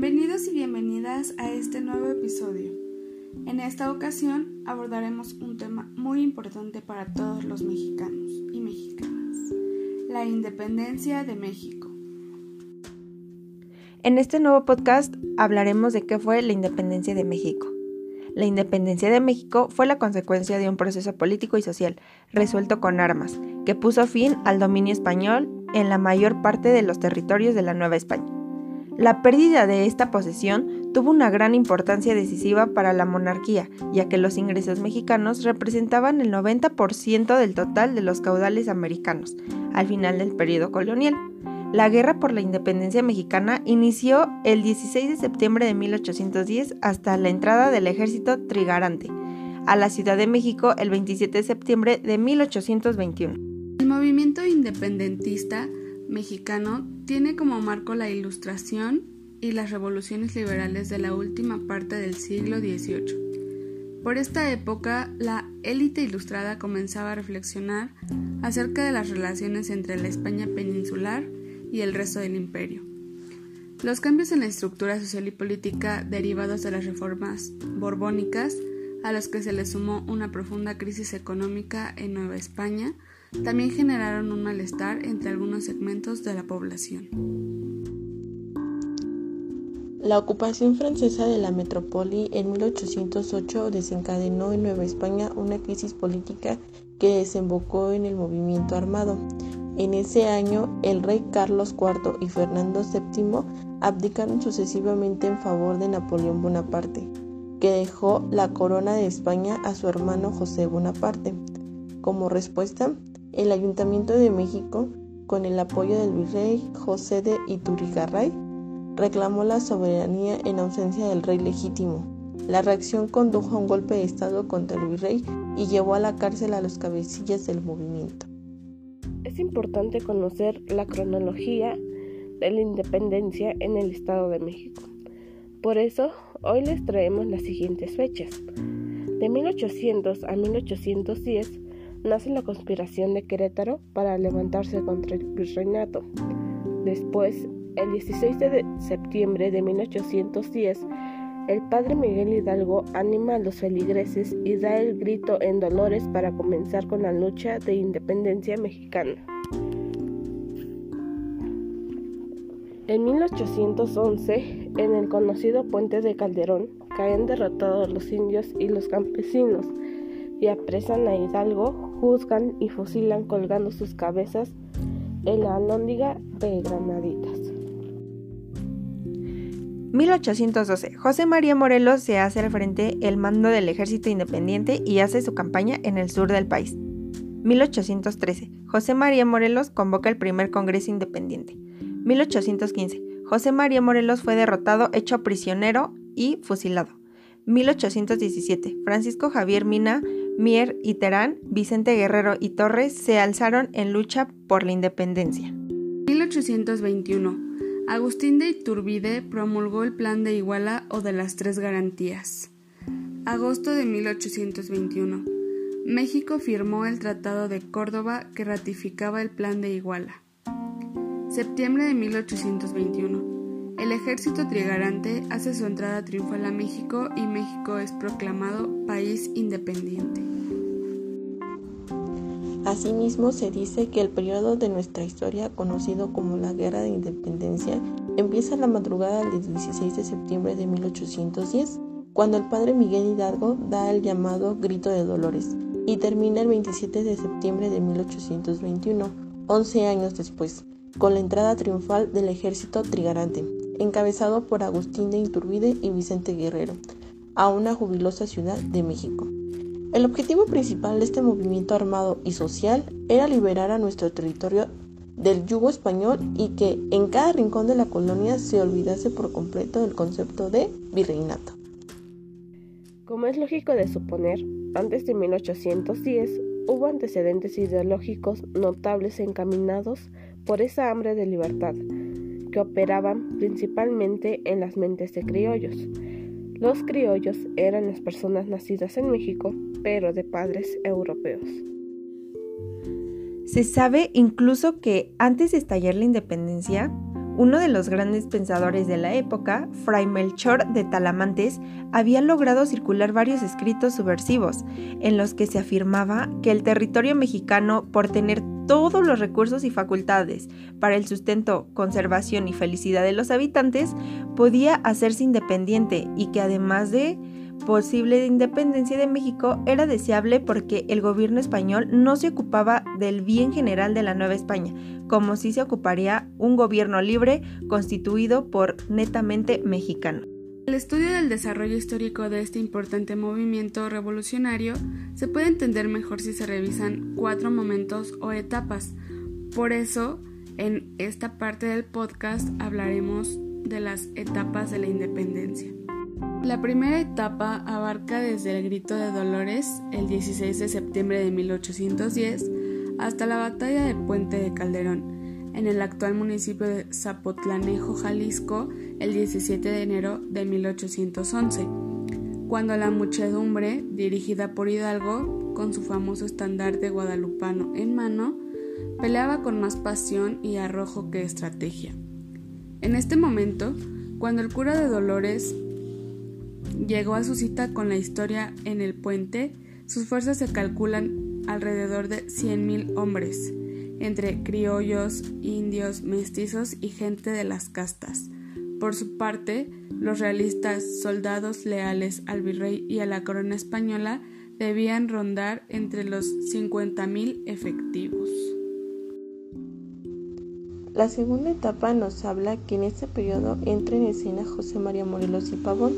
Bienvenidos y bienvenidas a este nuevo episodio. En esta ocasión abordaremos un tema muy importante para todos los mexicanos y mexicanas, la independencia de México. En este nuevo podcast hablaremos de qué fue la independencia de México. La independencia de México fue la consecuencia de un proceso político y social resuelto con armas, que puso fin al dominio español en la mayor parte de los territorios de la Nueva España. La pérdida de esta posesión tuvo una gran importancia decisiva para la monarquía, ya que los ingresos mexicanos representaban el 90% del total de los caudales americanos al final del periodo colonial. La guerra por la independencia mexicana inició el 16 de septiembre de 1810 hasta la entrada del ejército trigarante a la Ciudad de México el 27 de septiembre de 1821. El movimiento independentista mexicano tiene como marco la Ilustración y las revoluciones liberales de la última parte del siglo XVIII. Por esta época, la élite ilustrada comenzaba a reflexionar acerca de las relaciones entre la España peninsular y el resto del imperio. Los cambios en la estructura social y política derivados de las reformas borbónicas, a los que se le sumó una profunda crisis económica en Nueva España, también generaron un malestar entre algunos segmentos de la población. La ocupación francesa de la metrópoli en 1808 desencadenó en Nueva España una crisis política que desembocó en el movimiento armado. En ese año, el rey Carlos IV y Fernando VII abdicaron sucesivamente en favor de Napoleón Bonaparte, que dejó la corona de España a su hermano José Bonaparte. Como respuesta, el Ayuntamiento de México, con el apoyo del virrey José de Iturigarray, reclamó la soberanía en ausencia del rey legítimo. La reacción condujo a un golpe de Estado contra el virrey y llevó a la cárcel a los cabecillas del movimiento. Es importante conocer la cronología de la independencia en el Estado de México. Por eso, hoy les traemos las siguientes fechas. De 1800 a 1810 nace la conspiración de Querétaro para levantarse contra el virreinato. Después, el 16 de septiembre de 1810, el padre Miguel Hidalgo anima a los feligreses y da el grito en Dolores para comenzar con la lucha de independencia mexicana. En 1811, en el conocido puente de Calderón, caen derrotados los indios y los campesinos y apresan a Hidalgo, juzgan y fusilan colgando sus cabezas en la alhóndiga de Granaditas. 1812. José María Morelos se hace al frente el mando del ejército independiente y hace su campaña en el sur del país. 1813. José María Morelos convoca el primer Congreso Independiente. 1815. José María Morelos fue derrotado, hecho prisionero y fusilado. 1817. Francisco Javier Mina, Mier y Terán, Vicente Guerrero y Torres se alzaron en lucha por la independencia. 1821. Agustín de Iturbide promulgó el Plan de Iguala o de las Tres Garantías. Agosto de 1821. México firmó el Tratado de Córdoba que ratificaba el Plan de Iguala. Septiembre de 1821. El ejército trigarante hace su entrada triunfal a México y México es proclamado país independiente. Asimismo, se dice que el periodo de nuestra historia, conocido como la Guerra de Independencia, empieza la madrugada del 16 de septiembre de 1810, cuando el padre Miguel Hidalgo da el llamado Grito de Dolores, y termina el 27 de septiembre de 1821, 11 años después, con la entrada triunfal del ejército trigarante, encabezado por Agustín de Iturbide y Vicente Guerrero, a una jubilosa ciudad de México. El objetivo principal de este movimiento armado y social era liberar a nuestro territorio del yugo español y que en cada rincón de la colonia se olvidase por completo del concepto de virreinato. Como es lógico de suponer, antes de 1810 hubo antecedentes ideológicos notables encaminados por esa hambre de libertad, que operaban principalmente en las mentes de criollos, los criollos eran las personas nacidas en México, pero de padres europeos. Se sabe incluso que antes de estallar la independencia, Uno de los grandes pensadores de la época, Fray Melchor de Talamantes, había logrado circular varios escritos subversivos, en los que se afirmaba que el territorio mexicano, por tener todos los recursos y facultades para el sustento, conservación y felicidad de los habitantes, podía hacerse independiente y que además de posible independencia de México era deseable porque el gobierno español no se ocupaba del bien general de la Nueva España, como si se ocuparía un gobierno libre constituido por netamente mexicano. El estudio del desarrollo histórico de este importante movimiento revolucionario se puede entender mejor si se revisan cuatro momentos o etapas. Por eso, en esta parte del podcast hablaremos de las etapas de la independencia. La primera etapa abarca desde el Grito de Dolores, el 16 de septiembre de 1810, hasta la batalla de Puente de Calderón, en el actual municipio de Zapotlanejo, Jalisco, el 17 de enero de 1811, cuando la muchedumbre, dirigida por Hidalgo, con su famoso estandarte guadalupano en mano, peleaba con más pasión y arrojo que estrategia. En este momento, cuando el cura de Dolores llegó a su cita con la historia en el puente, sus fuerzas se calculan alrededor de 100.000 hombres, entre criollos, indios, mestizos y gente de las castas. Por su parte, los realistas, soldados leales al virrey y a la corona española, debían rondar entre los 50.000 efectivos. La segunda etapa nos habla que en este periodo entra en escena José María Morelos y Pavón,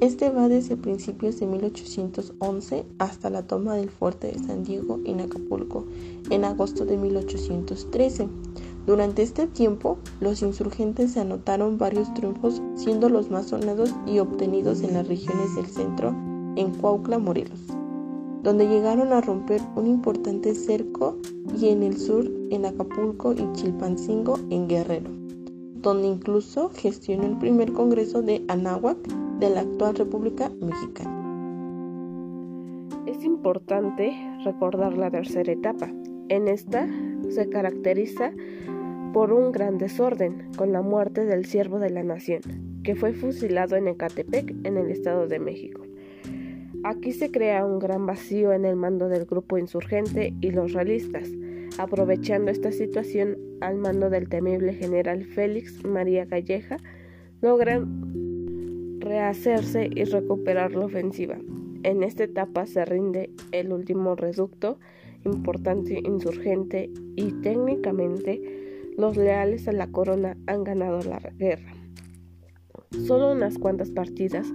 este va desde principios de 1811 hasta la toma del fuerte de San Diego en Acapulco en agosto de 1813. Durante este tiempo, los insurgentes se anotaron varios triunfos, siendo los más sonados y obtenidos en las regiones del centro, en Cuautla, Morelos, donde llegaron a romper un importante cerco, y en el sur, en Acapulco y Chilpancingo, en Guerrero, donde incluso gestionó el primer congreso de Anáhuac de la actual República Mexicana. Es importante recordar la tercera etapa. En esta se caracteriza por un gran desorden con la muerte del siervo de la nación, que fue fusilado en Ecatepec, en el Estado de México. Aquí se crea un gran vacío en el mando del grupo insurgente y los realistas, aprovechando esta situación al mando del temible general Félix María Calleja, logran rehacerse y recuperar la ofensiva. En esta etapa se rinde el último reducto importante insurgente y técnicamente los leales a la corona han ganado la guerra. Solo unas cuantas partidas,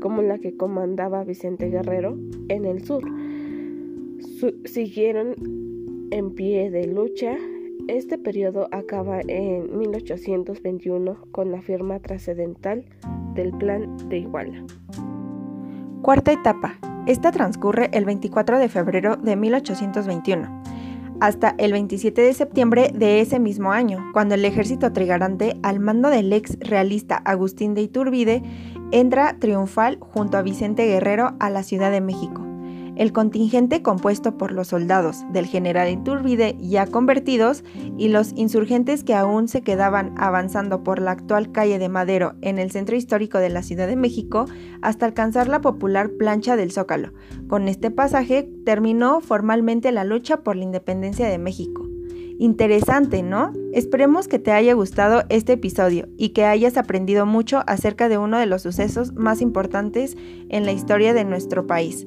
como la que comandaba Vicente Guerrero en el sur, siguieron en pie de lucha. Este periodo acaba en 1821 con la firma trascendental del Plan de Iguala. Cuarta etapa. Esta transcurre el 24 de febrero de 1821 hasta el 27 de septiembre de ese mismo año, cuando el ejército trigarante, al mando del ex realista Agustín de Iturbide, entra triunfal junto a Vicente Guerrero a la Ciudad de México. El contingente compuesto por los soldados del general Iturbide ya convertidos y los insurgentes que aún se quedaban avanzando por la actual calle de Madero en el centro histórico de la Ciudad de México hasta alcanzar la popular plancha del Zócalo. Con este pasaje terminó formalmente la lucha por la independencia de México. Interesante, ¿no? Esperemos que te haya gustado este episodio y que hayas aprendido mucho acerca de uno de los sucesos más importantes en la historia de nuestro país.